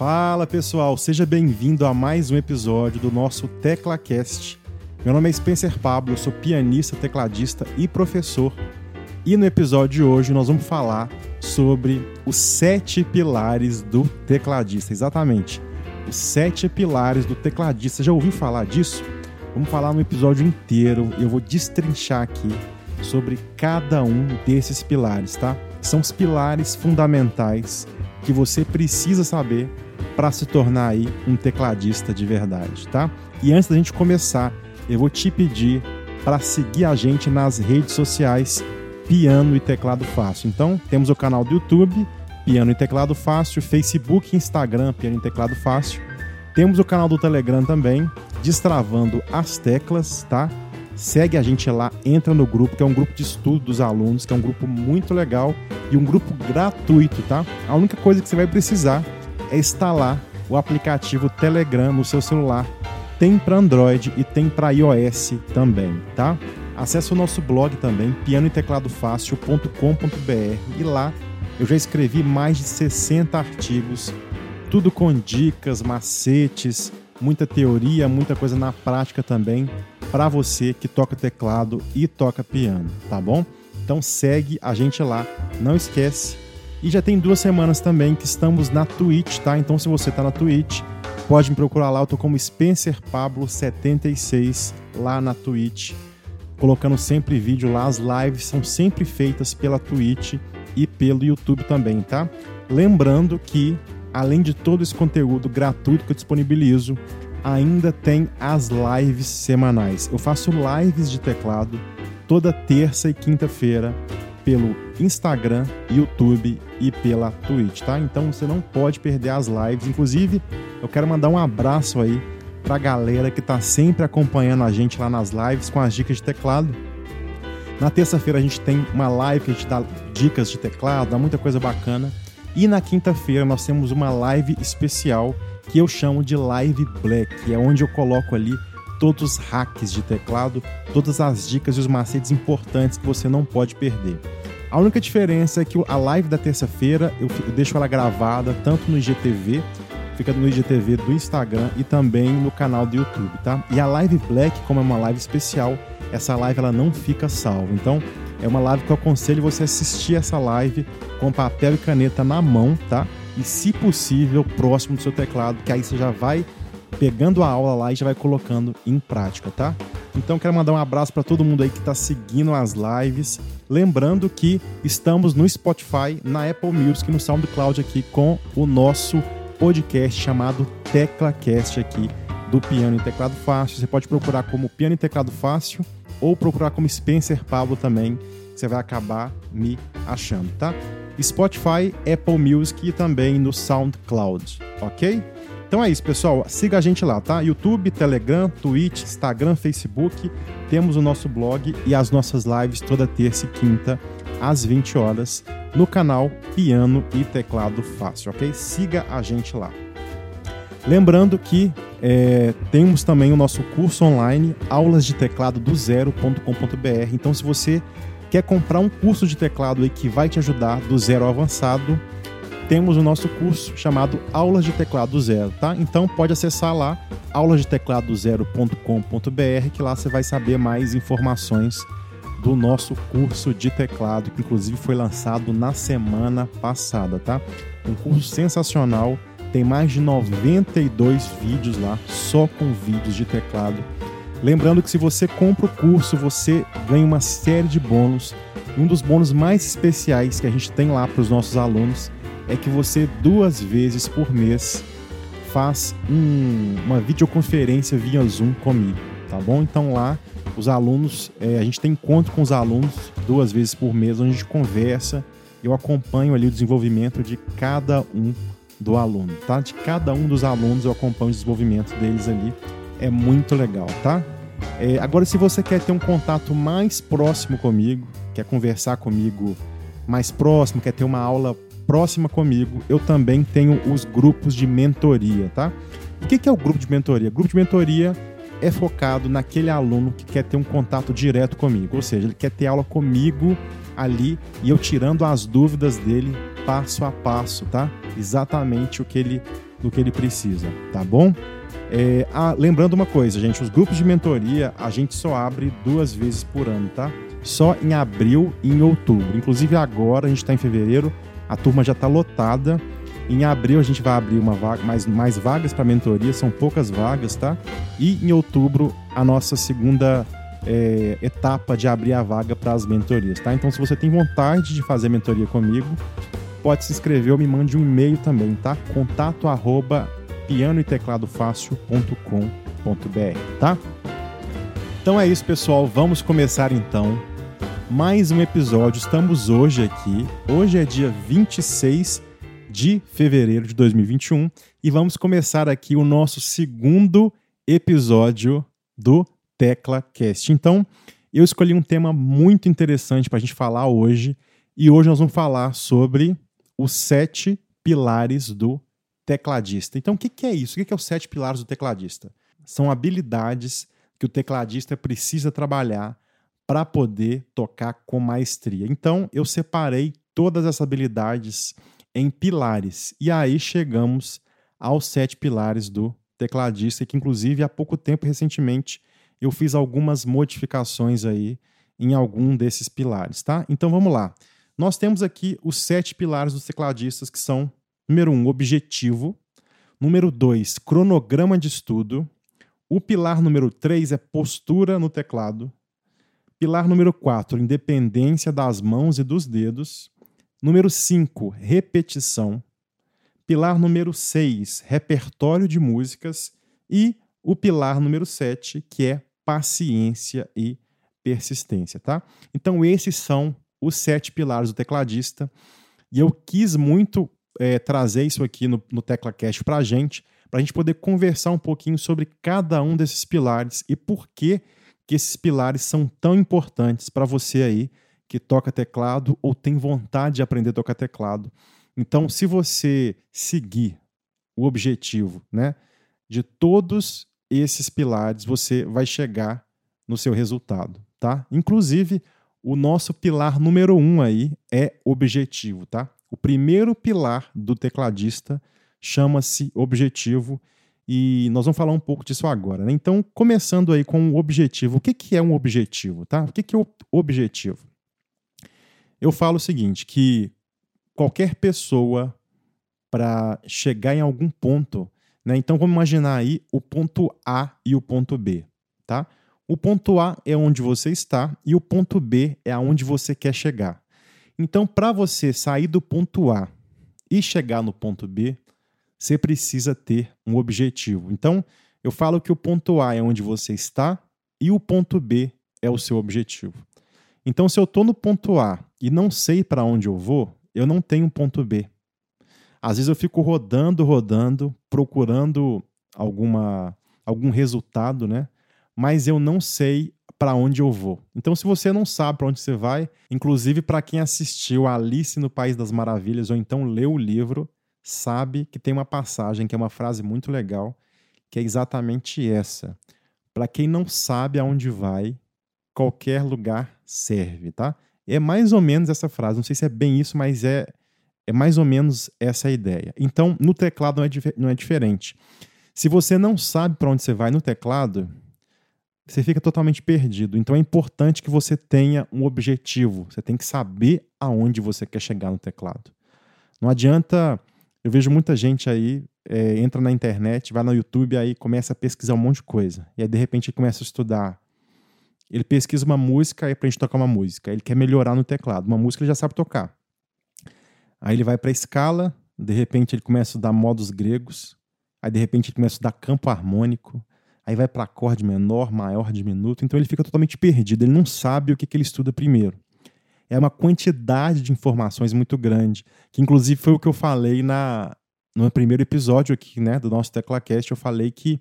Fala pessoal, seja bem-vindo a mais um episódio do nosso TeclaCast. Meu nome é Spencer Pablo, sou pianista, tecladista e professor. E no episódio de hoje nós vamos falar sobre os sete pilares do tecladista. Exatamente, os sete pilares do tecladista. Já ouviu falar disso? Vamos falar no episódio inteiro. Eu vou destrinchar aqui sobre cada um desses pilares, tá? São os pilares fundamentais que você precisa saber para se tornar aí um tecladista de verdade, tá? E antes da gente começar, eu vou te pedir para seguir a gente nas redes sociais Piano e Teclado Fácil. Então, temos o canal do YouTube, Piano e Teclado Fácil, Facebook Instagram, Piano e Teclado Fácil. Temos o canal do Telegram também, Destravando as Teclas, tá? Segue a gente lá, entra no grupo, que é um grupo de estudo dos alunos, que é um grupo muito legal e um grupo gratuito, tá? A única coisa que você vai precisar é instalar o aplicativo Telegram no seu celular. Tem para Android e tem para iOS também, tá? Acesse o nosso blog também, pianoetecladofácil.com.br e lá eu já escrevi mais de 60 artigos, tudo com dicas, macetes, muita teoria, muita coisa na prática também para você que toca teclado e toca piano, tá bom? Então segue a gente lá, não esquece. E já tem duas semanas também que estamos na Twitch, tá? Então se você tá na Twitch, pode me procurar lá, eu tô como Spencer Pablo 76 lá na Twitch colocando sempre vídeo lá. As lives são sempre feitas pela Twitch e pelo YouTube também, tá? Lembrando que, além de todo esse conteúdo gratuito que eu disponibilizo, ainda tem as lives semanais. Eu faço lives de teclado toda terça e quinta-feira pelo Instagram, YouTube e pela Twitch, tá? Então você não pode perder as lives. Inclusive, eu quero mandar um abraço aí para a galera que está sempre acompanhando a gente lá nas lives com as dicas de teclado. Na terça-feira a gente tem uma live que a gente dá dicas de teclado, dá muita coisa bacana. E na quinta-feira nós temos uma live especial que eu chamo de Live Black, é onde eu coloco ali todos os hacks de teclado, todas as dicas e os macetes importantes que você não pode perder. A única diferença é que a live da terça-feira eu deixo ela gravada tanto no IGTV fica no IGTV do Instagram e também no canal do YouTube, tá? E a Live Black, como é uma live especial, essa live ela não fica salva. Então, é uma live que eu aconselho você assistir essa live com papel e caneta na mão, tá? E se possível, próximo do seu teclado, que aí você já vai pegando a aula lá e já vai colocando em prática, tá? Então quero mandar um abraço para todo mundo aí que está seguindo as lives. Lembrando que estamos no Spotify, na Apple Music e no SoundCloud aqui com o nosso podcast chamado TeclaCast aqui do Piano e Teclado Fácil. Você pode procurar como Piano e Teclado Fácil ou procurar como Spencer Pablo também. Você vai acabar me achando, tá? Spotify, Apple Music e também no SoundCloud, ok? Então é isso, pessoal. Siga a gente lá, tá? YouTube, Telegram, Twitch, Instagram, Facebook. Temos o nosso blog e as nossas lives toda terça e quinta às 20 horas no canal Piano e Teclado Fácil, ok? Siga a gente lá. Lembrando que é, temos também o nosso curso online, aulas de teclado do zero.com.br. Então, se você quer comprar um curso de teclado aí que vai te ajudar do zero ao avançado, temos o nosso curso chamado Aulas de Teclado do Zero, tá? Então pode acessar lá aulasdetecladozero.com.br que lá você vai saber mais informações do nosso curso de teclado, que inclusive foi lançado na semana passada, tá? Um curso sensacional, tem mais de 92 vídeos lá, só com vídeos de teclado. Lembrando que se você compra o curso, você ganha uma série de bônus. Um dos bônus mais especiais que a gente tem lá para os nossos alunos é que você duas vezes por mês faz um, uma videoconferência via Zoom comigo, tá bom? Então lá os alunos, é, a gente tem encontro com os alunos duas vezes por mês, onde a gente conversa, eu acompanho ali o desenvolvimento de cada um do aluno, tá? De cada um dos alunos eu acompanho o desenvolvimento deles ali, é muito legal, tá? É, agora, se você quer ter um contato mais próximo comigo, quer conversar comigo mais próximo, quer ter uma aula próxima comigo, eu também tenho os grupos de mentoria, tá? O que é o grupo de mentoria? grupo de mentoria é focado naquele aluno que quer ter um contato direto comigo, ou seja, ele quer ter aula comigo ali e eu tirando as dúvidas dele passo a passo, tá? Exatamente o que ele, do que ele precisa, tá bom? É, ah, lembrando uma coisa, gente, os grupos de mentoria a gente só abre duas vezes por ano, tá? Só em abril e em outubro. Inclusive agora, a gente está em fevereiro, a turma já está lotada. Em abril a gente vai abrir uma vaga, mais, mais vagas para mentoria, são poucas vagas, tá? E em outubro a nossa segunda é, etapa de abrir a vaga para as mentorias, tá? Então se você tem vontade de fazer mentoria comigo, pode se inscrever ou me mande um e-mail também, tá? Contato arroba piano tá? Então é isso, pessoal. Vamos começar então mais um episódio. Estamos hoje aqui. Hoje é dia 26 de fevereiro de 2021 e vamos começar aqui o nosso segundo episódio do Tecla Cast. Então, eu escolhi um tema muito interessante para a gente falar hoje e hoje nós vamos falar sobre os sete pilares do tecladista. Então, o que, é isso? O que, é os sete pilares do tecladista? São habilidades que o tecladista precisa trabalhar para poder tocar com maestria. Então, eu separei todas essas habilidades em pilares. E aí chegamos aos sete pilares do tecladista, que inclusive há pouco tempo, recentemente, eu fiz algumas modificações aí em algum desses pilares, tá? Então vamos lá. Nós temos aqui os sete pilares dos tecladistas, que são Número 1, um, objetivo. Número 2, cronograma de estudo. O pilar número 3 é postura no teclado. Pilar número 4, independência das mãos e dos dedos. Número 5, repetição. Pilar número 6, repertório de músicas. E o pilar número 7, que é paciência e persistência, tá? Então esses são os sete pilares do tecladista. E eu quis muito é, trazer isso aqui no, no TeclaCast para a gente, para a gente poder conversar um pouquinho sobre cada um desses pilares e por que, que esses pilares são tão importantes para você aí que toca teclado ou tem vontade de aprender a tocar teclado. Então, se você seguir o objetivo né, de todos esses pilares, você vai chegar no seu resultado. Tá? Inclusive, o nosso pilar número um aí é objetivo, tá? O primeiro pilar do tecladista chama-se objetivo e nós vamos falar um pouco disso agora. Né? Então, começando aí com o objetivo. O que, que é um objetivo? Tá? O que, que é o objetivo? Eu falo o seguinte, que qualquer pessoa, para chegar em algum ponto, né? então vamos imaginar aí o ponto A e o ponto B. Tá? O ponto A é onde você está e o ponto B é aonde você quer chegar. Então, para você sair do ponto A e chegar no ponto B, você precisa ter um objetivo. Então, eu falo que o ponto A é onde você está e o ponto B é o seu objetivo. Então, se eu estou no ponto A e não sei para onde eu vou, eu não tenho ponto B. Às vezes eu fico rodando, rodando, procurando alguma, algum resultado, né? Mas eu não sei para onde eu vou. Então, se você não sabe para onde você vai, inclusive para quem assistiu Alice no País das Maravilhas ou então leu o livro, sabe que tem uma passagem que é uma frase muito legal, que é exatamente essa. Para quem não sabe aonde vai, qualquer lugar serve, tá? É mais ou menos essa frase, não sei se é bem isso, mas é, é mais ou menos essa a ideia. Então, no teclado não é, não é diferente. Se você não sabe para onde você vai no teclado, você fica totalmente perdido. Então é importante que você tenha um objetivo. Você tem que saber aonde você quer chegar no teclado. Não adianta. Eu vejo muita gente aí é, entra na internet, vai no YouTube, aí começa a pesquisar um monte de coisa. E aí de repente ele começa a estudar. Ele pesquisa uma música e aprende a tocar uma música. Ele quer melhorar no teclado. Uma música ele já sabe tocar. Aí ele vai para escala, de repente ele começa a estudar modos gregos. Aí de repente ele começa a estudar campo harmônico aí vai para acorde menor, maior, diminuto, então ele fica totalmente perdido, ele não sabe o que, que ele estuda primeiro. É uma quantidade de informações muito grande, que inclusive foi o que eu falei na, no primeiro episódio aqui, né, do nosso TeclaCast, eu falei que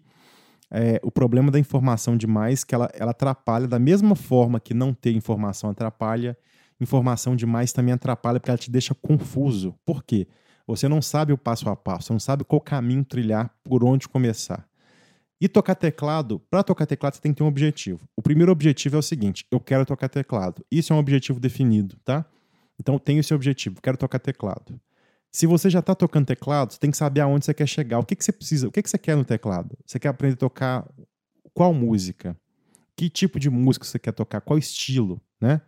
é, o problema da informação demais que ela, ela atrapalha da mesma forma que não ter informação atrapalha, informação demais também atrapalha porque ela te deixa confuso. Por quê? Você não sabe o passo a passo, você não sabe qual caminho trilhar, por onde começar. E tocar teclado, para tocar teclado você tem que ter um objetivo. O primeiro objetivo é o seguinte: eu quero tocar teclado. Isso é um objetivo definido, tá? Então tenho esse objetivo, quero tocar teclado. Se você já está tocando teclado, você tem que saber aonde você quer chegar. O que, que você precisa? O que, que você quer no teclado? Você quer aprender a tocar qual música? Que tipo de música você quer tocar? Qual estilo, né?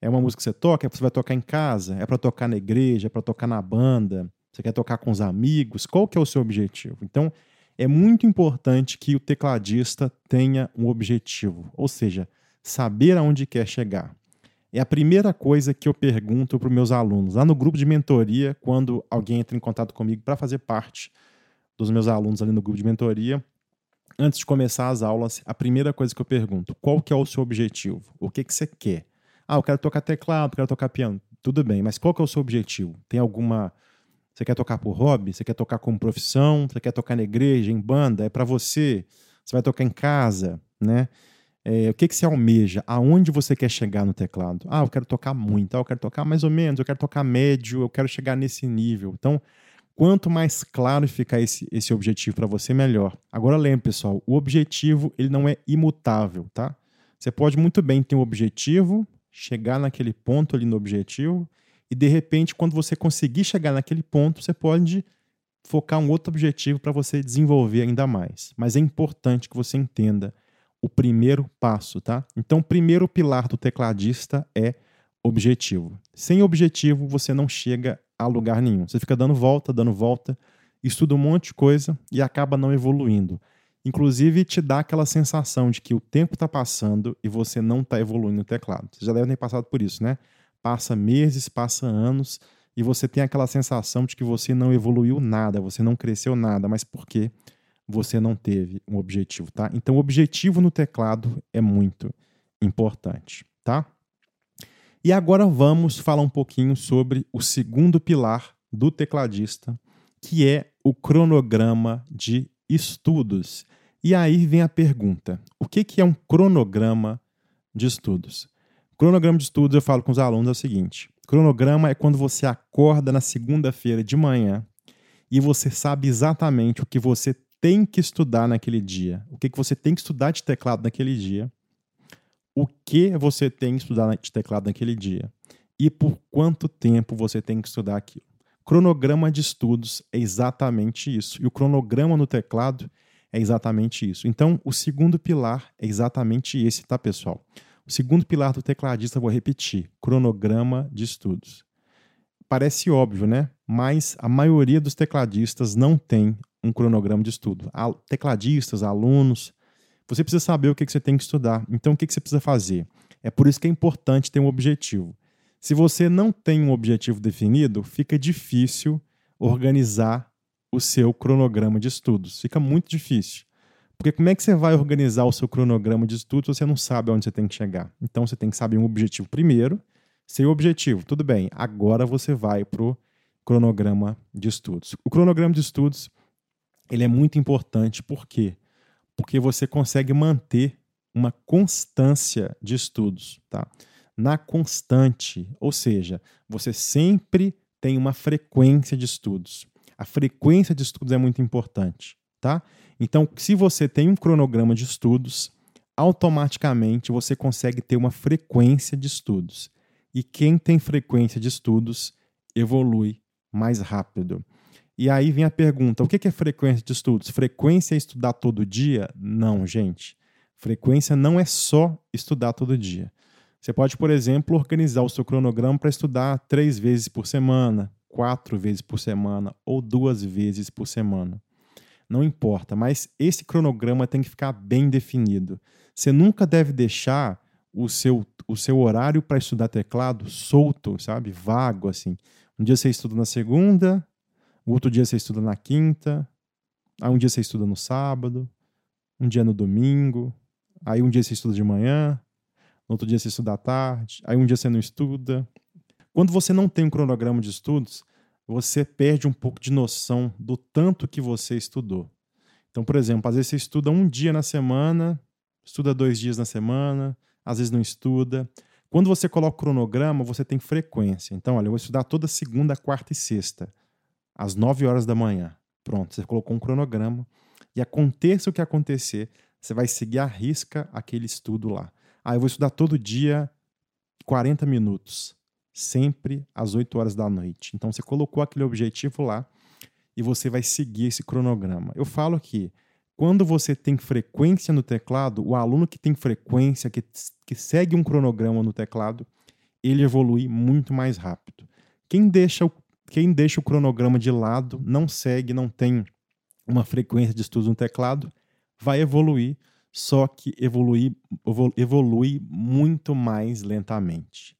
É uma música que você toca? É você vai tocar em casa? É para tocar na igreja? É para tocar na banda? Você quer tocar com os amigos? Qual que é o seu objetivo? Então, é muito importante que o tecladista tenha um objetivo, ou seja, saber aonde quer chegar. É a primeira coisa que eu pergunto para os meus alunos. Lá no grupo de mentoria, quando alguém entra em contato comigo para fazer parte dos meus alunos ali no grupo de mentoria, antes de começar as aulas, a primeira coisa que eu pergunto, qual que é o seu objetivo? O que, que você quer? Ah, eu quero tocar teclado, quero tocar piano. Tudo bem, mas qual que é o seu objetivo? Tem alguma... Você quer tocar por hobby? Você quer tocar como profissão? Você quer tocar na igreja, em banda? É para você? Você vai tocar em casa, né? É, o que, que você almeja? Aonde você quer chegar no teclado? Ah, eu quero tocar muito, ah, eu quero tocar mais ou menos, eu quero tocar médio, eu quero chegar nesse nível. Então, quanto mais claro ficar esse, esse objetivo para você, melhor. Agora lembre, pessoal, o objetivo ele não é imutável, tá? Você pode muito bem ter um objetivo, chegar naquele ponto ali no objetivo, e de repente, quando você conseguir chegar naquele ponto, você pode focar um outro objetivo para você desenvolver ainda mais. Mas é importante que você entenda o primeiro passo, tá? Então, o primeiro pilar do tecladista é objetivo. Sem objetivo, você não chega a lugar nenhum. Você fica dando volta, dando volta, estuda um monte de coisa e acaba não evoluindo. Inclusive, te dá aquela sensação de que o tempo está passando e você não está evoluindo no teclado. Você já deve ter passado por isso, né? Passa meses, passa anos e você tem aquela sensação de que você não evoluiu nada, você não cresceu nada. Mas por quê? você não teve um objetivo, tá? Então, o objetivo no teclado é muito importante, tá? E agora vamos falar um pouquinho sobre o segundo pilar do tecladista, que é o cronograma de estudos. E aí vem a pergunta: o que, que é um cronograma de estudos? Cronograma de estudos, eu falo com os alunos, é o seguinte: cronograma é quando você acorda na segunda-feira de manhã e você sabe exatamente o que você tem que estudar naquele dia, o que, que você tem que estudar de teclado naquele dia, o que você tem que estudar de teclado naquele dia e por quanto tempo você tem que estudar aquilo. Cronograma de estudos é exatamente isso. E o cronograma no teclado é exatamente isso. Então, o segundo pilar é exatamente esse, tá, pessoal? O segundo pilar do tecladista, vou repetir: cronograma de estudos. Parece óbvio, né? Mas a maioria dos tecladistas não tem um cronograma de estudo. Tecladistas, alunos, você precisa saber o que você tem que estudar. Então, o que você precisa fazer? É por isso que é importante ter um objetivo. Se você não tem um objetivo definido, fica difícil organizar o seu cronograma de estudos. Fica muito difícil. Porque como é que você vai organizar o seu cronograma de estudos se você não sabe onde você tem que chegar? Então você tem que saber um objetivo primeiro. Seu objetivo, tudo bem, agora você vai para o cronograma de estudos. O cronograma de estudos ele é muito importante. Por quê? Porque você consegue manter uma constância de estudos, tá? Na constante, ou seja, você sempre tem uma frequência de estudos. A frequência de estudos é muito importante, tá? Então, se você tem um cronograma de estudos, automaticamente você consegue ter uma frequência de estudos. E quem tem frequência de estudos evolui mais rápido. E aí vem a pergunta: o que é frequência de estudos? Frequência é estudar todo dia? Não, gente. Frequência não é só estudar todo dia. Você pode, por exemplo, organizar o seu cronograma para estudar três vezes por semana, quatro vezes por semana ou duas vezes por semana. Não importa, mas esse cronograma tem que ficar bem definido. Você nunca deve deixar o seu, o seu horário para estudar teclado solto, sabe? Vago, assim. Um dia você estuda na segunda, outro dia você estuda na quinta, aí um dia você estuda no sábado, um dia no domingo, aí um dia você estuda de manhã, no outro dia você estuda à tarde, aí um dia você não estuda. Quando você não tem um cronograma de estudos, você perde um pouco de noção do tanto que você estudou. Então, por exemplo, às vezes você estuda um dia na semana, estuda dois dias na semana, às vezes não estuda. Quando você coloca o cronograma, você tem frequência. Então, olha, eu vou estudar toda segunda, quarta e sexta às 9 horas da manhã. Pronto, você colocou um cronograma e aconteça o que acontecer, você vai seguir à risca aquele estudo lá. Ah, eu vou estudar todo dia 40 minutos. Sempre às 8 horas da noite. Então você colocou aquele objetivo lá e você vai seguir esse cronograma. Eu falo que quando você tem frequência no teclado, o aluno que tem frequência, que, que segue um cronograma no teclado, ele evolui muito mais rápido. Quem deixa, o, quem deixa o cronograma de lado, não segue, não tem uma frequência de estudos no teclado, vai evoluir, só que evolui, evolui muito mais lentamente.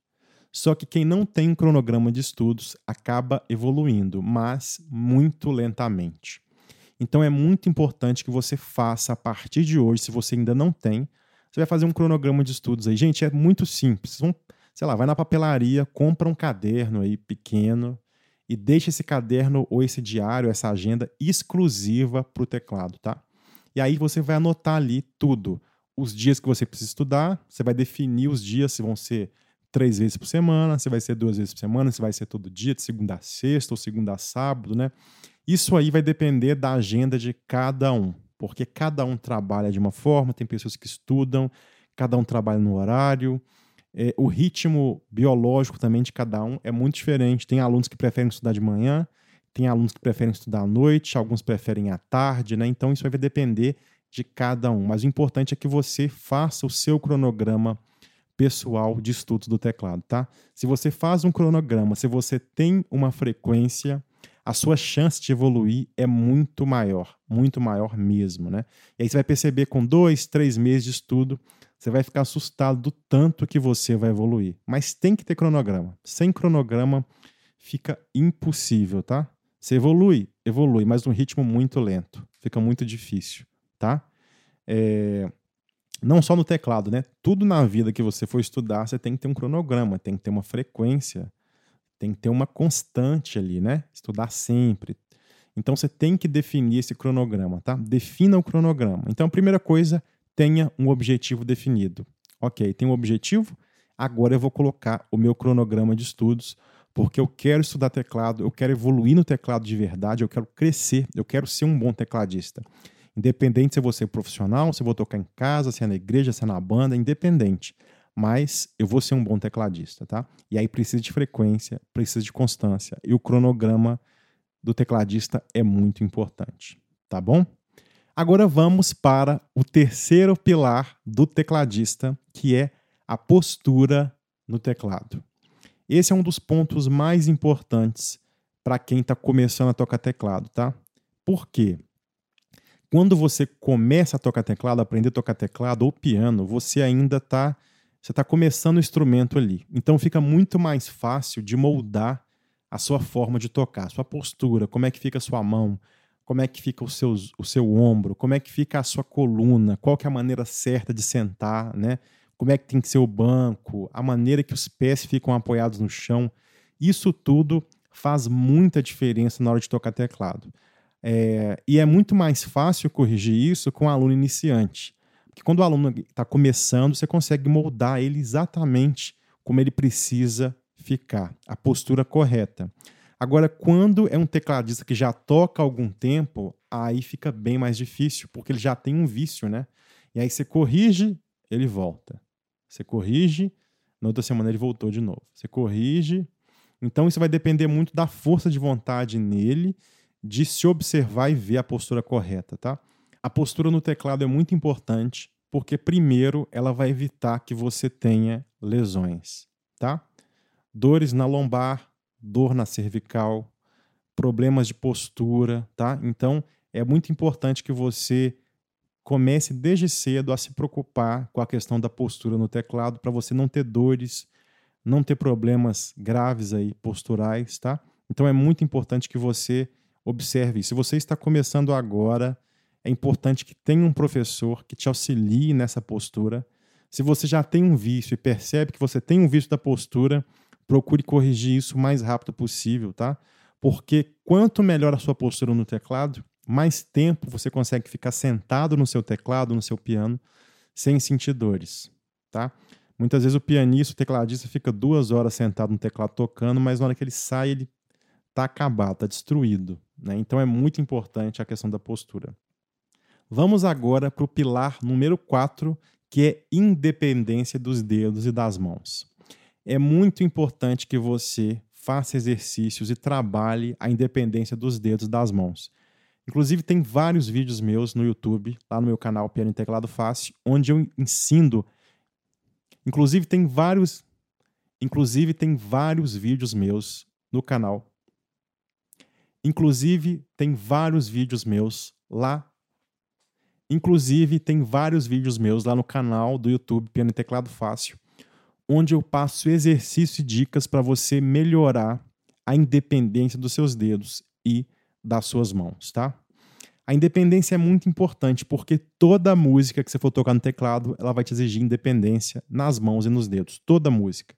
Só que quem não tem um cronograma de estudos acaba evoluindo, mas muito lentamente. Então é muito importante que você faça a partir de hoje, se você ainda não tem, você vai fazer um cronograma de estudos aí. Gente, é muito simples. Sei lá, vai na papelaria, compra um caderno aí pequeno e deixa esse caderno ou esse diário, essa agenda exclusiva para o teclado, tá? E aí você vai anotar ali tudo. Os dias que você precisa estudar, você vai definir os dias se vão ser três vezes por semana, se vai ser duas vezes por semana, se vai ser todo dia, de segunda a sexta ou segunda a sábado, né? Isso aí vai depender da agenda de cada um, porque cada um trabalha de uma forma, tem pessoas que estudam, cada um trabalha no horário. É, o ritmo biológico também de cada um é muito diferente. Tem alunos que preferem estudar de manhã, tem alunos que preferem estudar à noite, alguns preferem à tarde, né? Então isso vai depender de cada um. Mas o importante é que você faça o seu cronograma pessoal de estudos do teclado, tá? Se você faz um cronograma, se você tem uma frequência, a sua chance de evoluir é muito maior, muito maior mesmo, né? E aí você vai perceber com dois, três meses de estudo, você vai ficar assustado do tanto que você vai evoluir. Mas tem que ter cronograma. Sem cronograma fica impossível, tá? Você evolui, evolui, mas num ritmo muito lento. Fica muito difícil, tá? É... Não só no teclado, né? Tudo na vida que você for estudar, você tem que ter um cronograma, tem que ter uma frequência tem que ter uma constante ali, né? Estudar sempre. Então você tem que definir esse cronograma, tá? Defina o cronograma. Então a primeira coisa, tenha um objetivo definido. Ok, tem um objetivo, agora eu vou colocar o meu cronograma de estudos, porque eu quero estudar teclado, eu quero evoluir no teclado de verdade, eu quero crescer, eu quero ser um bom tecladista. Independente se vou ser profissional, se eu vou tocar em casa, se é na igreja, se é na banda, independente mas eu vou ser um bom tecladista, tá? E aí precisa de frequência, precisa de constância. E o cronograma do tecladista é muito importante, tá bom? Agora vamos para o terceiro pilar do tecladista, que é a postura no teclado. Esse é um dos pontos mais importantes para quem está começando a tocar teclado, tá? Por quê? Quando você começa a tocar teclado, aprender a tocar teclado ou piano, você ainda está você está começando o instrumento ali. Então fica muito mais fácil de moldar a sua forma de tocar, sua postura, como é que fica a sua mão, como é que fica o seu, o seu ombro, como é que fica a sua coluna, qual que é a maneira certa de sentar, né? Como é que tem que ser o banco, a maneira que os pés ficam apoiados no chão. Isso tudo faz muita diferença na hora de tocar teclado. É, e é muito mais fácil corrigir isso com um aluno iniciante. Porque quando o aluno está começando, você consegue moldar ele exatamente como ele precisa ficar, a postura correta. Agora, quando é um tecladista que já toca algum tempo, aí fica bem mais difícil, porque ele já tem um vício, né? E aí você corrige, ele volta. Você corrige, na outra semana ele voltou de novo. Você corrige. Então, isso vai depender muito da força de vontade nele, de se observar e ver a postura correta, tá? A postura no teclado é muito importante, porque primeiro ela vai evitar que você tenha lesões, tá? Dores na lombar, dor na cervical, problemas de postura, tá? Então, é muito importante que você comece desde cedo a se preocupar com a questão da postura no teclado para você não ter dores, não ter problemas graves aí posturais, tá? Então é muito importante que você observe. Se você está começando agora, é importante que tenha um professor que te auxilie nessa postura. Se você já tem um vício e percebe que você tem um vício da postura, procure corrigir isso o mais rápido possível, tá? Porque quanto melhor a sua postura no teclado, mais tempo você consegue ficar sentado no seu teclado, no seu piano, sem sentir dores, tá? Muitas vezes o pianista, o tecladista fica duas horas sentado no teclado tocando, mas na hora que ele sai, ele tá acabado, tá destruído, né? Então é muito importante a questão da postura. Vamos agora para o pilar número 4, que é independência dos dedos e das mãos. é muito importante que você faça exercícios e trabalhe a independência dos dedos das mãos. Inclusive, tem vários vídeos meus no YouTube, lá no meu canal Piano e Teclado Fácil, onde eu ensino. Inclusive, tem vários. Inclusive, tem vários vídeos meus no canal. Inclusive, tem vários vídeos meus lá. Inclusive, tem vários vídeos meus lá no canal do YouTube Piano e Teclado Fácil, onde eu passo exercícios e dicas para você melhorar a independência dos seus dedos e das suas mãos, tá? A independência é muito importante porque toda música que você for tocar no teclado, ela vai te exigir independência nas mãos e nos dedos, toda música.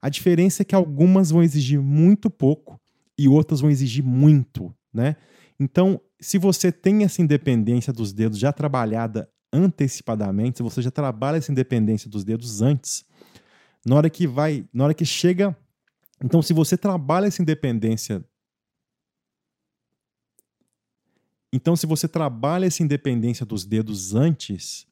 A diferença é que algumas vão exigir muito pouco e outras vão exigir muito, né? Então, se você tem essa independência dos dedos já trabalhada antecipadamente, se você já trabalha essa independência dos dedos antes, na hora que vai, na hora que chega, então se você trabalha essa independência Então, se você trabalha essa independência dos dedos antes,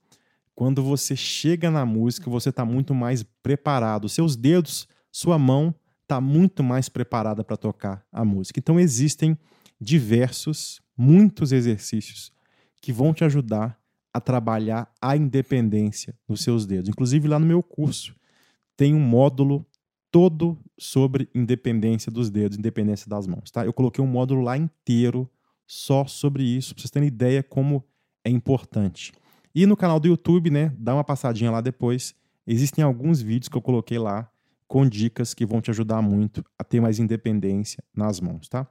quando você chega na música, você está muito mais preparado. Seus dedos, sua mão está muito mais preparada para tocar a música. Então, existem diversos, muitos exercícios que vão te ajudar a trabalhar a independência nos seus dedos. Inclusive, lá no meu curso, tem um módulo todo sobre independência dos dedos, independência das mãos. Tá? Eu coloquei um módulo lá inteiro só sobre isso, para vocês terem ideia como é importante. E no canal do YouTube, né, dá uma passadinha lá depois. Existem alguns vídeos que eu coloquei lá com dicas que vão te ajudar muito a ter mais independência nas mãos, tá?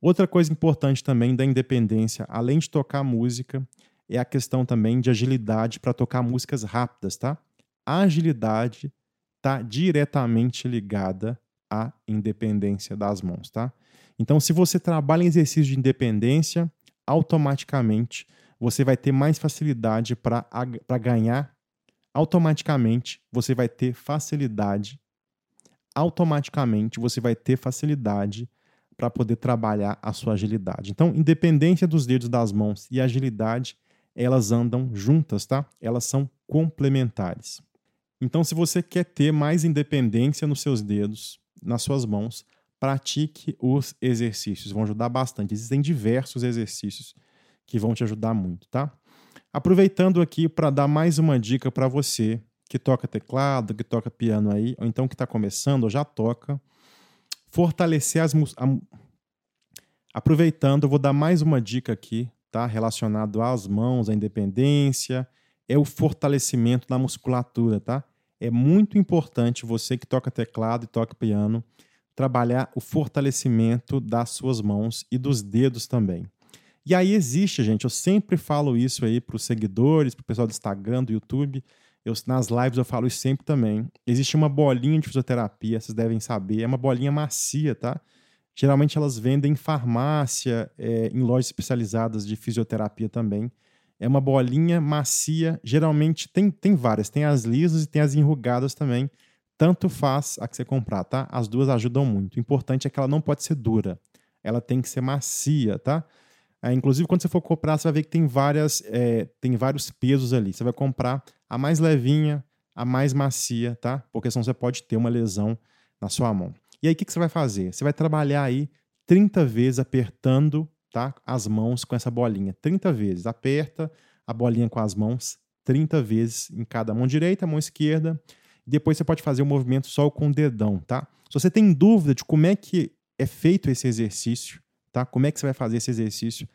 Outra coisa importante também da independência, além de tocar música, é a questão também de agilidade para tocar músicas rápidas, tá? A agilidade está diretamente ligada à independência das mãos, tá? Então, se você trabalha em exercício de independência, automaticamente você vai ter mais facilidade para ganhar. Automaticamente você vai ter facilidade. Automaticamente você vai ter facilidade para poder trabalhar a sua agilidade. Então, independência dos dedos das mãos e agilidade, elas andam juntas, tá? Elas são complementares. Então, se você quer ter mais independência nos seus dedos, nas suas mãos, pratique os exercícios, vão ajudar bastante. Existem diversos exercícios que vão te ajudar muito, tá? Aproveitando aqui para dar mais uma dica para você que toca teclado, que toca piano aí, ou então que está começando ou já toca, fortalecer as mus... Aproveitando, eu vou dar mais uma dica aqui, tá? Relacionado às mãos, à independência, é o fortalecimento da musculatura, tá? É muito importante você que toca teclado e toca piano trabalhar o fortalecimento das suas mãos e dos dedos também. E aí existe, gente, eu sempre falo isso aí para os seguidores, para o pessoal do Instagram, do YouTube, eu, nas lives eu falo isso sempre também. Existe uma bolinha de fisioterapia, vocês devem saber, é uma bolinha macia, tá? Geralmente elas vendem em farmácia, é, em lojas especializadas de fisioterapia também. É uma bolinha macia, geralmente tem, tem várias, tem as lisas e tem as enrugadas também tanto faz a que você comprar, tá? As duas ajudam muito. O importante é que ela não pode ser dura. Ela tem que ser macia, tá? É, inclusive, quando você for comprar, você vai ver que tem, várias, é, tem vários pesos ali. Você vai comprar a mais levinha, a mais macia, tá? Porque senão você pode ter uma lesão na sua mão. E aí, o que, que você vai fazer? Você vai trabalhar aí 30 vezes apertando tá? as mãos com essa bolinha. 30 vezes. Aperta a bolinha com as mãos 30 vezes em cada mão direita, mão esquerda depois você pode fazer o movimento só com o dedão, tá? Se você tem dúvida de como é que é feito esse exercício, tá? Como é que você vai fazer esse exercício?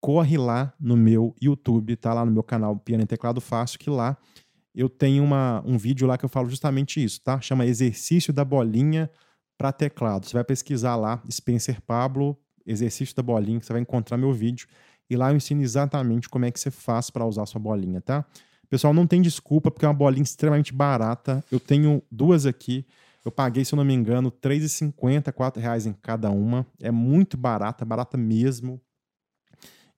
Corre lá no meu YouTube, tá lá no meu canal Piano e Teclado Fácil, que lá eu tenho uma, um vídeo lá que eu falo justamente isso, tá? Chama Exercício da Bolinha para Teclado. Você vai pesquisar lá, Spencer Pablo, Exercício da Bolinha, que você vai encontrar meu vídeo. E lá eu ensino exatamente como é que você faz para usar sua bolinha, tá? Pessoal, não tem desculpa, porque é uma bolinha extremamente barata. Eu tenho duas aqui. Eu paguei, se eu não me engano, R$ 3,50, R$ reais em cada uma. É muito barata, barata mesmo.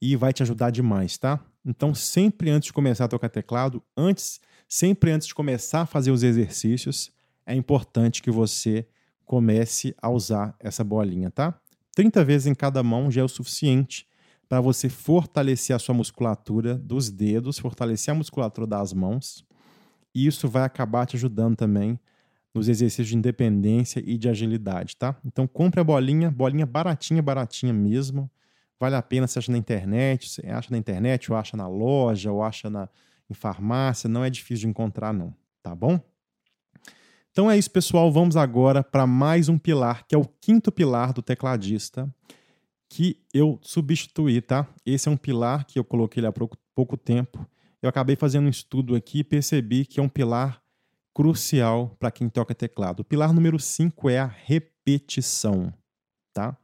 E vai te ajudar demais, tá? Então, sempre antes de começar a tocar teclado, antes, sempre antes de começar a fazer os exercícios, é importante que você comece a usar essa bolinha, tá? 30 vezes em cada mão já é o suficiente para você fortalecer a sua musculatura dos dedos, fortalecer a musculatura das mãos. E isso vai acabar te ajudando também nos exercícios de independência e de agilidade, tá? Então compre a bolinha, bolinha baratinha, baratinha mesmo. Vale a pena, você acha na internet, você acha na internet, ou acha na loja, ou acha na, em farmácia, não é difícil de encontrar não, tá bom? Então é isso, pessoal. Vamos agora para mais um pilar, que é o quinto pilar do tecladista, que eu substituí, tá? Esse é um pilar que eu coloquei há pouco tempo. Eu acabei fazendo um estudo aqui e percebi que é um pilar crucial para quem toca teclado. O pilar número 5 é a repetição, tá?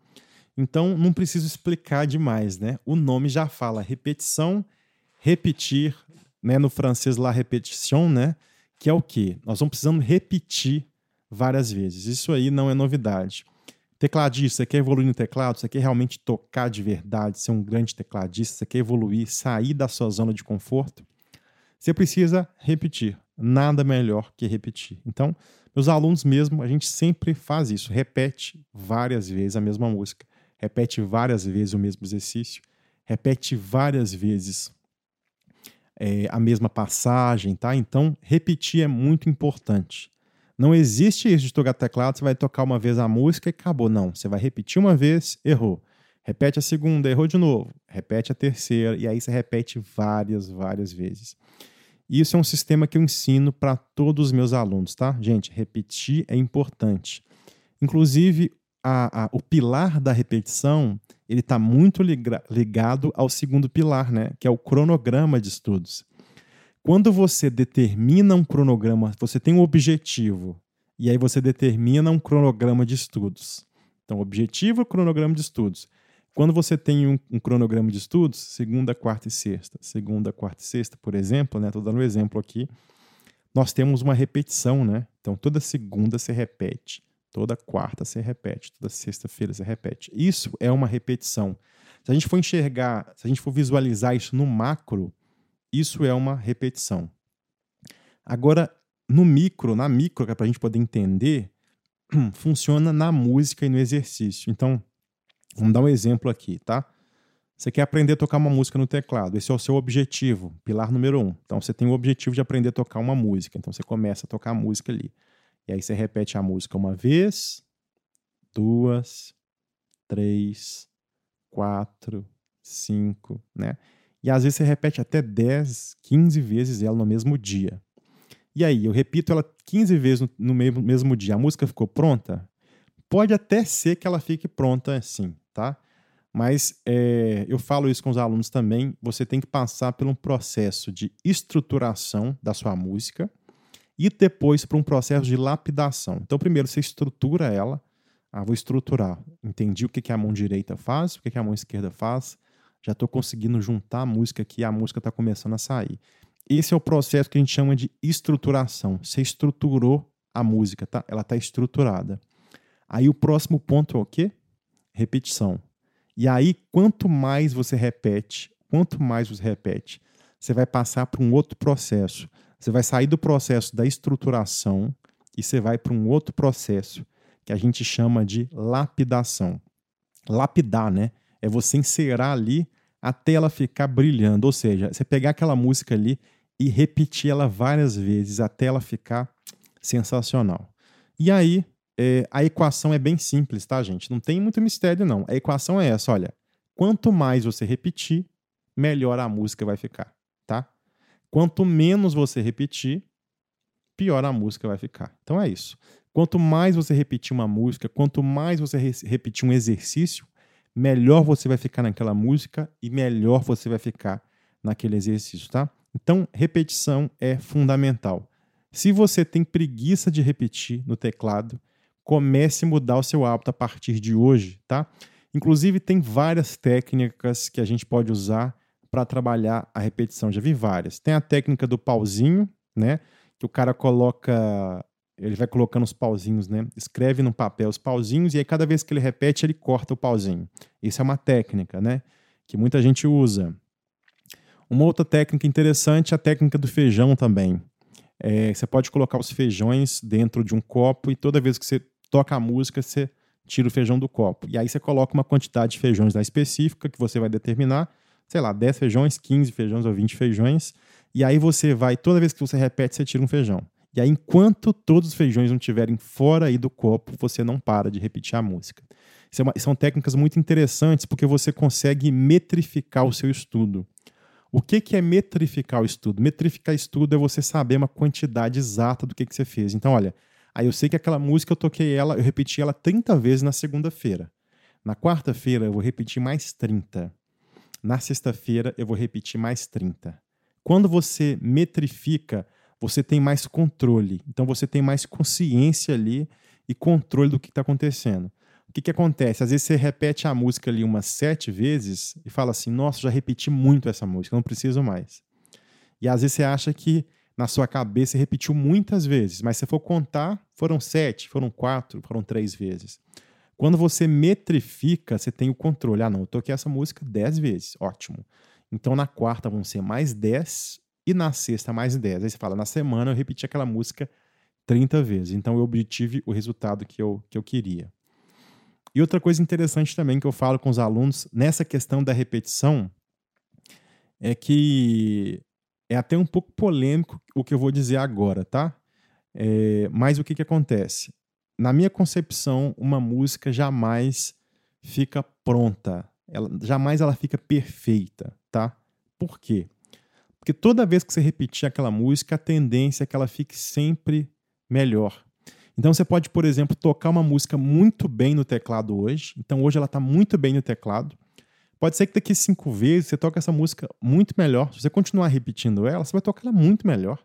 Então não preciso explicar demais, né? O nome já fala repetição, repetir, né, no francês la répétition, né, que é o quê? Nós vamos precisando repetir várias vezes. Isso aí não é novidade. Tecladista, você quer evoluir no teclado? Você quer realmente tocar de verdade, ser um grande tecladista? Você quer evoluir, sair da sua zona de conforto? Você precisa repetir nada melhor que repetir. Então, meus alunos mesmo, a gente sempre faz isso, repete várias vezes a mesma música, repete várias vezes o mesmo exercício, repete várias vezes é, a mesma passagem, tá? Então, repetir é muito importante. Não existe isso de tocar teclado, você vai tocar uma vez a música e acabou. Não, você vai repetir uma vez, errou. Repete a segunda, errou de novo. Repete a terceira, e aí você repete várias, várias vezes. Isso é um sistema que eu ensino para todos os meus alunos, tá? Gente, repetir é importante. Inclusive, a, a, o pilar da repetição ele está muito ligado ao segundo pilar, né? Que é o cronograma de estudos. Quando você determina um cronograma, você tem um objetivo e aí você determina um cronograma de estudos. Então, objetivo, cronograma de estudos. Quando você tem um, um, cronograma de estudos, segunda, quarta e sexta, segunda, quarta e sexta, por exemplo, né? Estou dando um exemplo aqui. Nós temos uma repetição, né? Então toda segunda se repete, toda quarta se repete, toda sexta-feira se repete. Isso é uma repetição. Se a gente for enxergar, se a gente for visualizar isso no macro, isso é uma repetição. Agora, no micro, na micro, que é para a gente poder entender, funciona na música e no exercício. Então, Vamos dar um exemplo aqui, tá? Você quer aprender a tocar uma música no teclado, esse é o seu objetivo, pilar número um. Então você tem o objetivo de aprender a tocar uma música, então você começa a tocar a música ali. E aí você repete a música uma vez, duas, três, quatro, cinco, né? E às vezes você repete até 10, 15 vezes ela no mesmo dia. E aí, eu repito ela 15 vezes no, mesmo, mesmo dia. A música ficou pronta? Pode até ser que ela fique pronta assim, tá? Mas é, eu falo isso com os alunos também. Você tem que passar por um processo de estruturação da sua música e depois por um processo de lapidação. Então, primeiro você estrutura ela. Ah, vou estruturar. Entendi o que, que a mão direita faz, o que, que a mão esquerda faz. Já estou conseguindo juntar a música aqui, a música está começando a sair. Esse é o processo que a gente chama de estruturação. Você estruturou a música, tá? Ela está estruturada. Aí o próximo ponto é o quê? Repetição. E aí, quanto mais você repete, quanto mais você repete, você vai passar para um outro processo. Você vai sair do processo da estruturação e você vai para um outro processo que a gente chama de lapidação. Lapidar, né? É você encerar ali até ela ficar brilhando. Ou seja, você pegar aquela música ali e repetir ela várias vezes até ela ficar sensacional. E aí, é, a equação é bem simples, tá, gente? Não tem muito mistério, não. A equação é essa, olha. Quanto mais você repetir, melhor a música vai ficar, tá? Quanto menos você repetir, pior a música vai ficar. Então é isso. Quanto mais você repetir uma música, quanto mais você re repetir um exercício, melhor você vai ficar naquela música e melhor você vai ficar naquele exercício, tá? Então, repetição é fundamental. Se você tem preguiça de repetir no teclado, comece a mudar o seu hábito a partir de hoje, tá? Inclusive, tem várias técnicas que a gente pode usar para trabalhar a repetição. Já vi várias. Tem a técnica do pauzinho, né? Que o cara coloca. Ele vai colocando os pauzinhos, né? Escreve no papel os pauzinhos e aí cada vez que ele repete, ele corta o pauzinho. Isso é uma técnica, né? Que muita gente usa. Uma outra técnica interessante é a técnica do feijão também. É, você pode colocar os feijões dentro de um copo e toda vez que você toca a música, você tira o feijão do copo. E aí você coloca uma quantidade de feijões lá específica que você vai determinar, sei lá, 10 feijões, 15 feijões ou 20 feijões. E aí você vai, toda vez que você repete, você tira um feijão. E aí, enquanto todos os feijões não estiverem fora aí do copo, você não para de repetir a música. É uma, são técnicas muito interessantes porque você consegue metrificar o seu estudo. O que, que é metrificar o estudo? Metrificar estudo é você saber uma quantidade exata do que, que você fez. Então, olha, aí eu sei que aquela música eu toquei ela, eu repeti ela 30 vezes na segunda-feira. Na quarta-feira eu vou repetir mais 30. Na sexta-feira eu vou repetir mais 30. Quando você metrifica, você tem mais controle. Então você tem mais consciência ali e controle do que está acontecendo. O que, que acontece? Às vezes você repete a música ali umas sete vezes e fala assim: Nossa, já repeti muito essa música, não preciso mais. E às vezes você acha que na sua cabeça você repetiu muitas vezes, mas se for contar, foram sete, foram quatro, foram três vezes. Quando você metrifica, você tem o controle. Ah, não, eu toquei essa música dez vezes, ótimo. Então na quarta vão ser mais dez e na sexta mais dez. Aí você fala, na semana eu repeti aquela música 30 vezes. Então eu obtive o resultado que eu, que eu queria. E outra coisa interessante também que eu falo com os alunos nessa questão da repetição é que é até um pouco polêmico o que eu vou dizer agora, tá? É, mas o que, que acontece? Na minha concepção, uma música jamais fica pronta, ela, jamais ela fica perfeita, tá? Por quê? Porque toda vez que você repetir aquela música, a tendência é que ela fique sempre melhor. Então você pode, por exemplo, tocar uma música muito bem no teclado hoje. Então hoje ela está muito bem no teclado. Pode ser que daqui cinco vezes você toque essa música muito melhor. Se você continuar repetindo ela, você vai tocar ela muito melhor.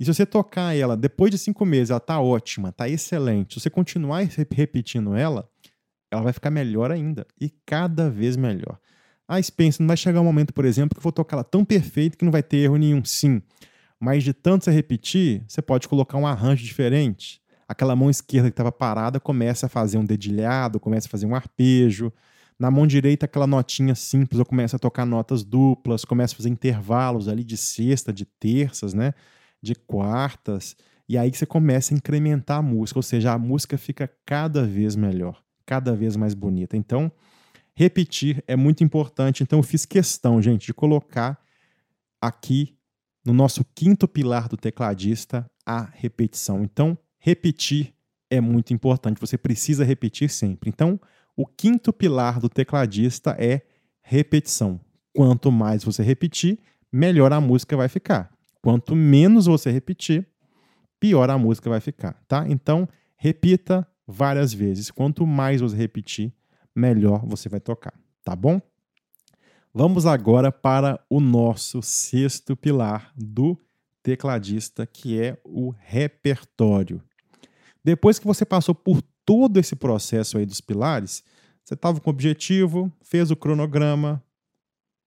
E se você tocar ela depois de cinco meses, ela está ótima, está excelente. Se você continuar repetindo ela, ela vai ficar melhor ainda. E cada vez melhor. Ah, Spencer, não vai chegar um momento, por exemplo, que eu vou tocar ela tão perfeito que não vai ter erro nenhum. Sim. Mas de tanto você repetir, você pode colocar um arranjo diferente aquela mão esquerda que estava parada começa a fazer um dedilhado, começa a fazer um arpejo. Na mão direita, aquela notinha simples, eu começo a tocar notas duplas, começo a fazer intervalos ali de sexta, de terças, né? De quartas. E aí que você começa a incrementar a música, ou seja, a música fica cada vez melhor, cada vez mais bonita. Então, repetir é muito importante. Então, eu fiz questão, gente, de colocar aqui no nosso quinto pilar do tecladista a repetição. Então, repetir é muito importante. Você precisa repetir sempre. Então, o quinto pilar do tecladista é repetição. Quanto mais você repetir, melhor a música vai ficar. Quanto menos você repetir, pior a música vai ficar, tá? Então, repita várias vezes. Quanto mais você repetir, melhor você vai tocar, tá bom? Vamos agora para o nosso sexto pilar do tecladista, que é o repertório. Depois que você passou por todo esse processo aí dos pilares, você estava com objetivo, fez o cronograma,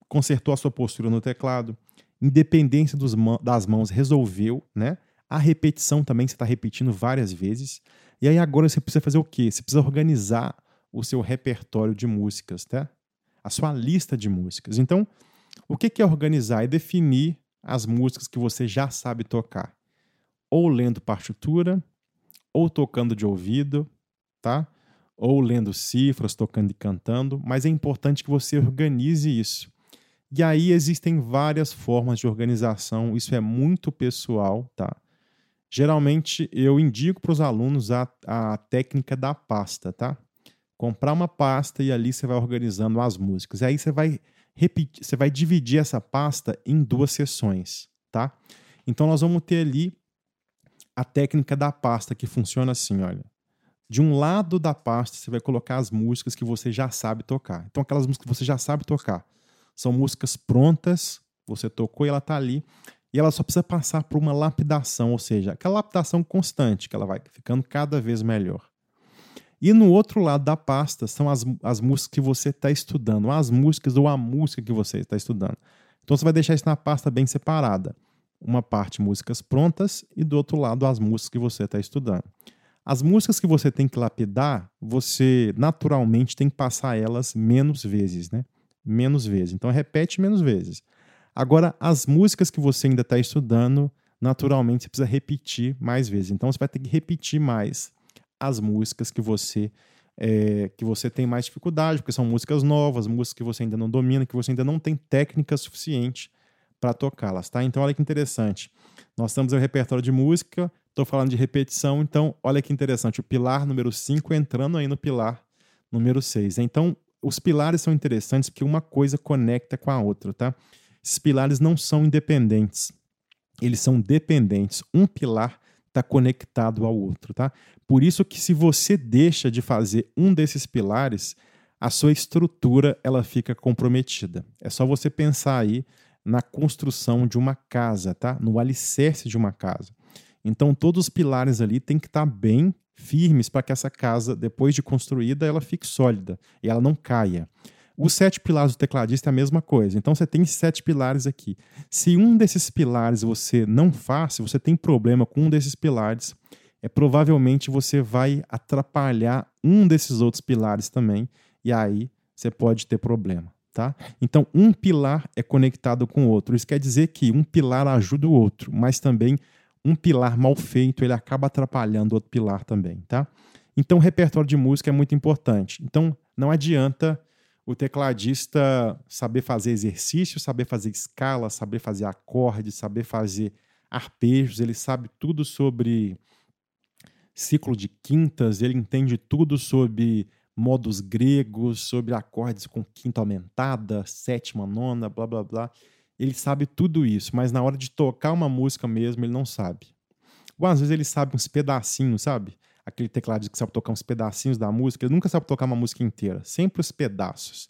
consertou a sua postura no teclado, independência dos, das mãos resolveu, né? A repetição também você está repetindo várias vezes. E aí agora você precisa fazer o quê? Você precisa organizar o seu repertório de músicas, tá? A sua lista de músicas. Então, o que é organizar? É definir as músicas que você já sabe tocar. Ou lendo partitura, ou tocando de ouvido, tá? Ou lendo cifras, tocando e cantando, mas é importante que você organize isso. E aí existem várias formas de organização, isso é muito pessoal, tá? Geralmente eu indico para os alunos a, a técnica da pasta, tá? Comprar uma pasta e ali você vai organizando as músicas. E aí você vai repetir, você vai dividir essa pasta em duas sessões, tá? Então nós vamos ter ali a técnica da pasta que funciona assim, olha. De um lado da pasta você vai colocar as músicas que você já sabe tocar. Então aquelas músicas que você já sabe tocar são músicas prontas, você tocou e ela está ali, e ela só precisa passar por uma lapidação, ou seja, aquela lapidação constante, que ela vai ficando cada vez melhor. E no outro lado da pasta são as, as músicas que você está estudando, as músicas ou a música que você está estudando. Então você vai deixar isso na pasta bem separada uma parte músicas prontas e do outro lado as músicas que você está estudando. As músicas que você tem que lapidar, você naturalmente tem que passar elas menos vezes, né? Menos vezes. Então repete menos vezes. Agora, as músicas que você ainda está estudando, naturalmente você precisa repetir mais vezes. Então você vai ter que repetir mais as músicas que você é, que você tem mais dificuldade, porque são músicas novas, músicas que você ainda não domina, que você ainda não tem técnica suficiente para tocá-las, tá? Então olha que interessante. Nós temos o repertório de música, Estou falando de repetição, então olha que interessante. O pilar número 5 entrando aí no pilar número 6. Então, os pilares são interessantes porque uma coisa conecta com a outra, tá? Esses pilares não são independentes, eles são dependentes. Um pilar está conectado ao outro, tá? Por isso que se você deixa de fazer um desses pilares, a sua estrutura ela fica comprometida. É só você pensar aí na construção de uma casa, tá? No alicerce de uma casa. Então todos os pilares ali têm que estar tá bem firmes para que essa casa, depois de construída, ela fique sólida e ela não caia. Os sete pilares do tecladista é a mesma coisa. Então você tem sete pilares aqui. Se um desses pilares você não faz, se você tem problema com um desses pilares, é provavelmente você vai atrapalhar um desses outros pilares também, e aí você pode ter problema. Tá? Então, um pilar é conectado com o outro. Isso quer dizer que um pilar ajuda o outro, mas também um pilar mal feito ele acaba atrapalhando outro pilar também. Tá? Então, o repertório de música é muito importante. Então, não adianta o tecladista saber fazer exercício, saber fazer escala, saber fazer acordes, saber fazer arpejos, ele sabe tudo sobre ciclo de quintas, ele entende tudo sobre modos gregos, sobre acordes com quinta aumentada, sétima, nona, blá blá blá. Ele sabe tudo isso, mas na hora de tocar uma música mesmo, ele não sabe. Ou às vezes ele sabe uns pedacinhos, sabe? aquele teclado que sabe tocar uns pedacinhos da música, ele nunca sabe tocar uma música inteira, sempre os pedaços.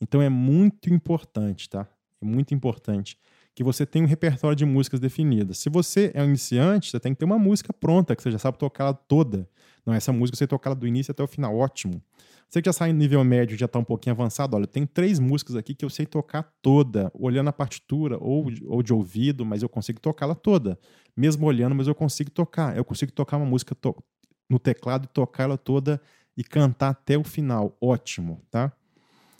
Então é muito importante, tá? É muito importante que você tenha um repertório de músicas definidas. Se você é um iniciante, você tem que ter uma música pronta, que você já sabe tocar ela toda. Não, essa música você tocar ela do início até o final, ótimo. Você que já sai no nível médio, já está um pouquinho avançado, olha, tem três músicas aqui que eu sei tocar toda, olhando a partitura ou, ou de ouvido, mas eu consigo tocá-la toda. Mesmo olhando, mas eu consigo tocar. Eu consigo tocar uma música to no teclado e tocar ela toda e cantar até o final. Ótimo, tá?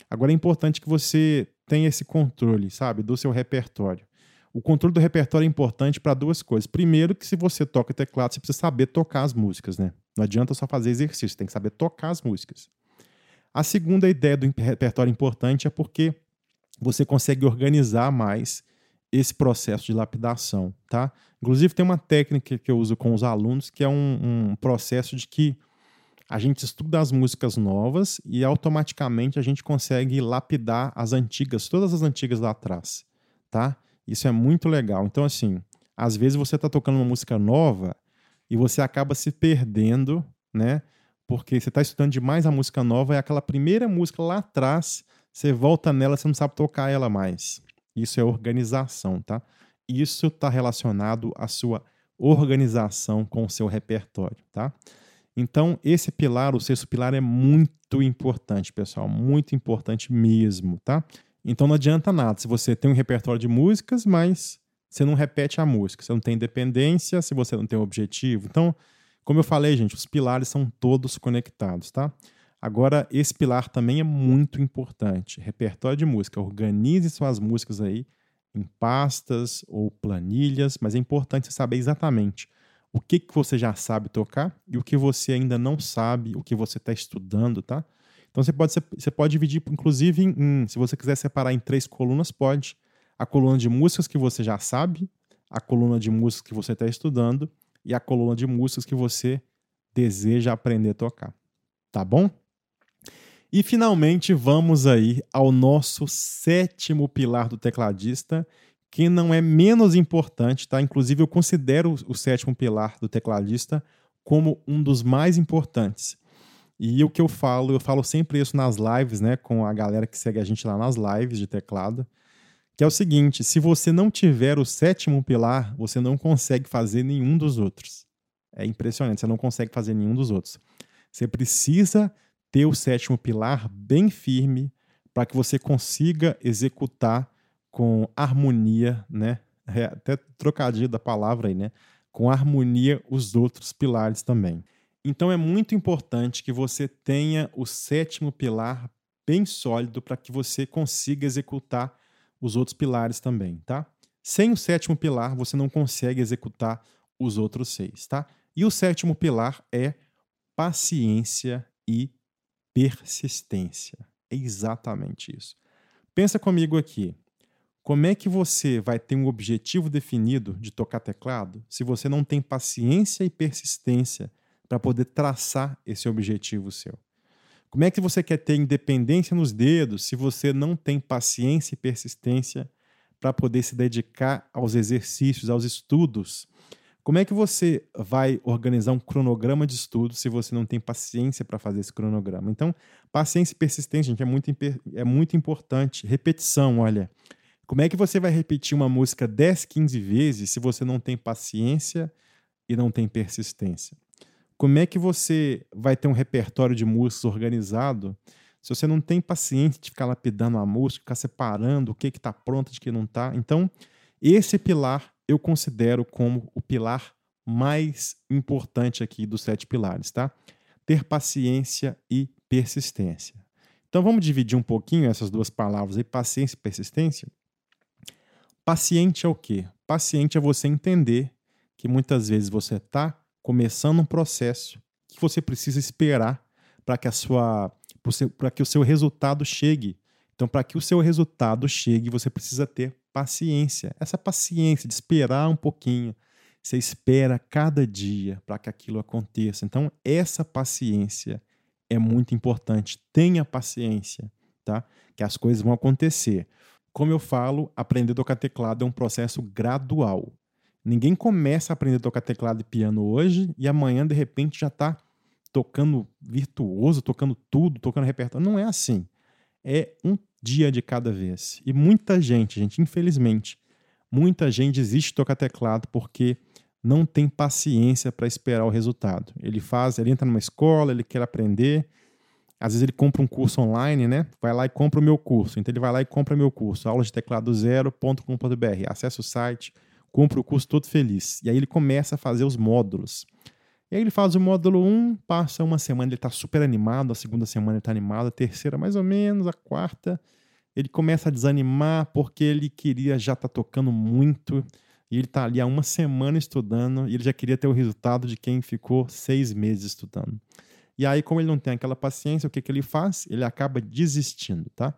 Agora é importante que você tenha esse controle, sabe, do seu repertório. O controle do repertório é importante para duas coisas. Primeiro, que se você toca teclado, você precisa saber tocar as músicas, né? Não adianta só fazer exercício, você tem que saber tocar as músicas. A segunda ideia do repertório importante é porque você consegue organizar mais esse processo de lapidação, tá? Inclusive tem uma técnica que eu uso com os alunos que é um, um processo de que a gente estuda as músicas novas e automaticamente a gente consegue lapidar as antigas, todas as antigas lá atrás, tá? Isso é muito legal. Então assim, às vezes você está tocando uma música nova e você acaba se perdendo, né? Porque você está estudando demais a música nova e aquela primeira música lá atrás, você volta nela, você não sabe tocar ela mais. Isso é organização, tá? Isso está relacionado à sua organização com o seu repertório, tá? Então, esse pilar, o sexto pilar, é muito importante, pessoal, muito importante mesmo, tá? Então não adianta nada se você tem um repertório de músicas, mas você não repete a música, você não tem independência, se você não tem um objetivo. Então, como eu falei, gente, os pilares são todos conectados, tá? Agora, esse pilar também é muito importante. Repertório de música. Organize suas músicas aí em pastas ou planilhas, mas é importante você saber exatamente o que, que você já sabe tocar e o que você ainda não sabe, o que você está estudando, tá? Então você pode, você pode dividir, inclusive, em, se você quiser separar em três colunas, pode. A coluna de músicas que você já sabe, a coluna de músicas que você está estudando e a coluna de músicas que você deseja aprender a tocar. Tá bom? E finalmente vamos aí ao nosso sétimo pilar do tecladista, que não é menos importante, tá? Inclusive eu considero o sétimo pilar do tecladista como um dos mais importantes. E o que eu falo, eu falo sempre isso nas lives, né, com a galera que segue a gente lá nas lives de teclado, que é o seguinte: se você não tiver o sétimo pilar, você não consegue fazer nenhum dos outros. É impressionante, você não consegue fazer nenhum dos outros. Você precisa ter o sétimo pilar bem firme para que você consiga executar com harmonia, né? É até trocadilho da palavra aí, né? Com harmonia os outros pilares também. Então é muito importante que você tenha o sétimo pilar bem sólido para que você consiga executar os outros pilares também, tá? Sem o sétimo pilar, você não consegue executar os outros seis, tá? E o sétimo pilar é paciência e persistência. É exatamente isso. Pensa comigo aqui. Como é que você vai ter um objetivo definido de tocar teclado se você não tem paciência e persistência para poder traçar esse objetivo seu? Como é que você quer ter independência nos dedos se você não tem paciência e persistência para poder se dedicar aos exercícios, aos estudos? Como é que você vai organizar um cronograma de estudo se você não tem paciência para fazer esse cronograma? Então, paciência e persistência, gente, é muito, é muito importante. Repetição, olha. Como é que você vai repetir uma música 10, 15 vezes se você não tem paciência e não tem persistência? Como é que você vai ter um repertório de músicas organizado se você não tem paciência de ficar lapidando a música, ficar separando o que está pronto de que não está? Então, esse pilar eu considero como o pilar mais importante aqui dos sete pilares, tá? Ter paciência e persistência. Então vamos dividir um pouquinho essas duas palavras aí, paciência e persistência. Paciente é o quê? Paciente é você entender que muitas vezes você está começando um processo que você precisa esperar para que a sua para que o seu resultado chegue. Então, para que o seu resultado chegue, você precisa ter paciência. Essa paciência de esperar um pouquinho. Você espera cada dia para que aquilo aconteça. Então, essa paciência é muito importante. Tenha paciência, tá? Que as coisas vão acontecer. Como eu falo, aprender a tocar teclado é um processo gradual. Ninguém começa a aprender a tocar teclado e piano hoje e amanhã, de repente, já está tocando virtuoso, tocando tudo, tocando repertório. Não é assim. É um dia de cada vez. E muita gente, gente, infelizmente, muita gente desiste de tocar teclado porque não tem paciência para esperar o resultado. Ele faz, ele entra numa escola, ele quer aprender, às vezes ele compra um curso online, né? Vai lá e compra o meu curso. Então ele vai lá e compra meu curso, aula de teclado zero.com.br. Acessa o site, compra o curso todo feliz. E aí ele começa a fazer os módulos. E aí ele faz o módulo 1, passa uma semana, ele está super animado, a segunda semana ele está animado, a terceira mais ou menos, a quarta ele começa a desanimar porque ele queria já estar tá tocando muito e ele está ali há uma semana estudando e ele já queria ter o resultado de quem ficou seis meses estudando. E aí, como ele não tem aquela paciência, o que, que ele faz? Ele acaba desistindo, tá?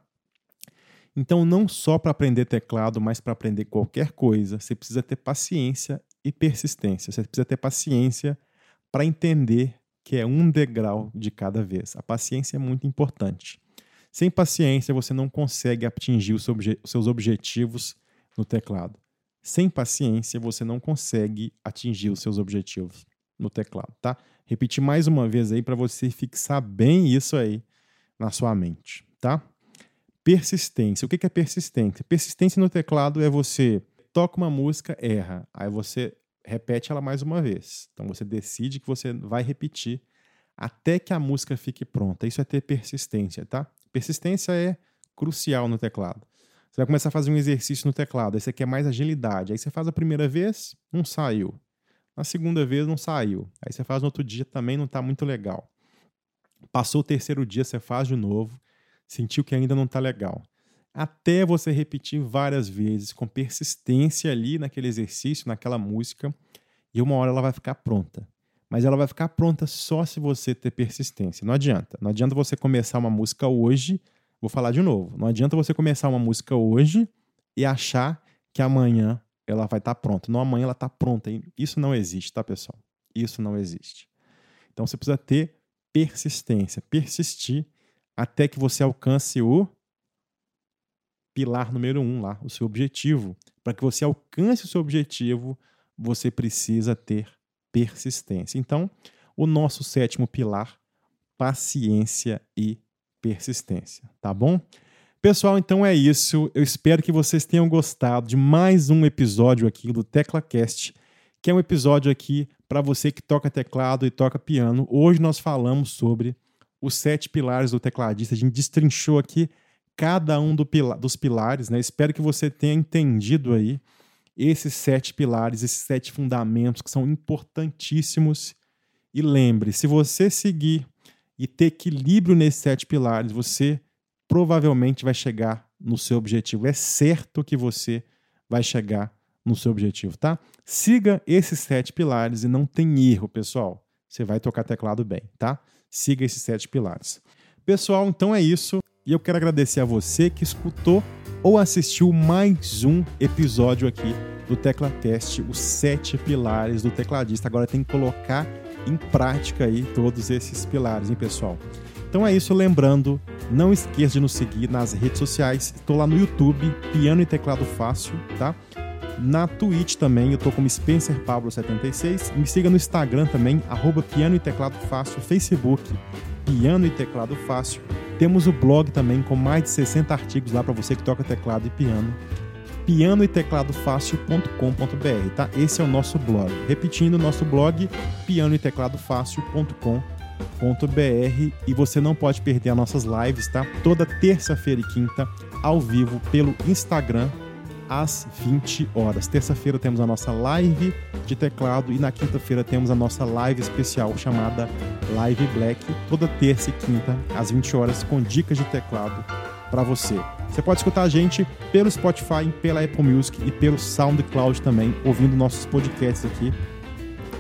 Então, não só para aprender teclado, mas para aprender qualquer coisa, você precisa ter paciência e persistência. Você precisa ter paciência para entender que é um degrau de cada vez. A paciência é muito importante. Sem paciência, você não consegue atingir os seus objetivos no teclado. Sem paciência, você não consegue atingir os seus objetivos no teclado, tá? Repetir mais uma vez aí para você fixar bem isso aí na sua mente, tá? Persistência. O que é persistência? Persistência no teclado é você toca uma música, erra, aí você repete ela mais uma vez. Então você decide que você vai repetir até que a música fique pronta. Isso é ter persistência, tá? Persistência é crucial no teclado. Você vai começar a fazer um exercício no teclado, aí você quer mais agilidade. Aí você faz a primeira vez, não saiu. Na segunda vez não saiu. Aí você faz no outro dia também não está muito legal. Passou o terceiro dia, você faz de novo, sentiu que ainda não está legal. Até você repetir várias vezes com persistência ali naquele exercício, naquela música, e uma hora ela vai ficar pronta. Mas ela vai ficar pronta só se você ter persistência. Não adianta. Não adianta você começar uma música hoje. Vou falar de novo. Não adianta você começar uma música hoje e achar que amanhã ela vai estar tá pronta. Não, amanhã ela está pronta. Isso não existe, tá, pessoal? Isso não existe. Então você precisa ter persistência, persistir até que você alcance o pilar número um lá, o seu objetivo. Para que você alcance o seu objetivo, você precisa ter persistência. Então, o nosso sétimo pilar, paciência e persistência, tá bom? Pessoal, então é isso. Eu espero que vocês tenham gostado de mais um episódio aqui do TeclaCast, que é um episódio aqui para você que toca teclado e toca piano. Hoje nós falamos sobre os sete pilares do tecladista. A gente destrinchou aqui cada um do pila dos pilares, né? Espero que você tenha entendido aí esses sete pilares, esses sete fundamentos que são importantíssimos. E lembre, se você seguir e ter equilíbrio nesses sete pilares, você provavelmente vai chegar no seu objetivo. É certo que você vai chegar no seu objetivo, tá? Siga esses sete pilares e não tem erro, pessoal. Você vai tocar teclado bem, tá? Siga esses sete pilares. Pessoal, então é isso. E eu quero agradecer a você que escutou ou assistiu mais um episódio aqui do TeclaCast, os sete pilares do tecladista. Agora tem que colocar em prática aí todos esses pilares, hein, pessoal? Então é isso, lembrando, não esqueça de nos seguir nas redes sociais. Estou lá no YouTube, Piano e Teclado Fácil, tá? Na Twitch também, eu tô como Spencer Pablo76. Me siga no Instagram também, arroba Piano e Teclado Fácil, Facebook, Piano e Teclado Fácil. Temos o blog também com mais de 60 artigos lá para você que toca teclado e piano. Piano e teclado fácil.com.br, tá? Esse é o nosso blog. Repetindo, nosso blog piano e teclado fácil.com.br e você não pode perder as nossas lives, tá? Toda terça-feira e quinta ao vivo pelo Instagram às 20 horas. Terça-feira temos a nossa live de teclado e na quinta-feira temos a nossa live especial chamada Live Black, toda terça e quinta às 20 horas com dicas de teclado para você. Você pode escutar a gente pelo Spotify, pela Apple Music e pelo SoundCloud também, ouvindo nossos podcasts aqui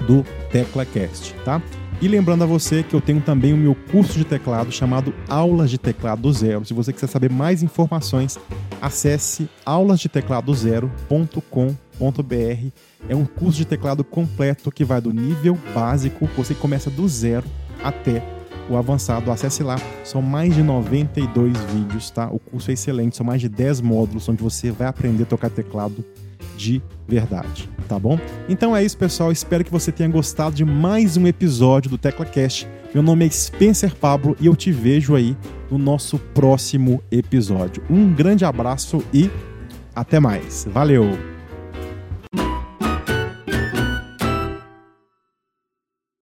do TeclaCast, tá? E lembrando a você que eu tenho também o meu curso de teclado chamado Aulas de Teclado do Zero. Se você quiser saber mais informações, acesse aulasdetecladozero.com.br. É um curso de teclado completo que vai do nível básico, você começa do zero até o avançado. Acesse lá, são mais de 92 vídeos, tá? O curso é excelente, são mais de 10 módulos onde você vai aprender a tocar teclado de verdade, tá bom? Então é isso, pessoal. Espero que você tenha gostado de mais um episódio do TeclaCast. Meu nome é Spencer Pablo e eu te vejo aí no nosso próximo episódio. Um grande abraço e até mais. Valeu!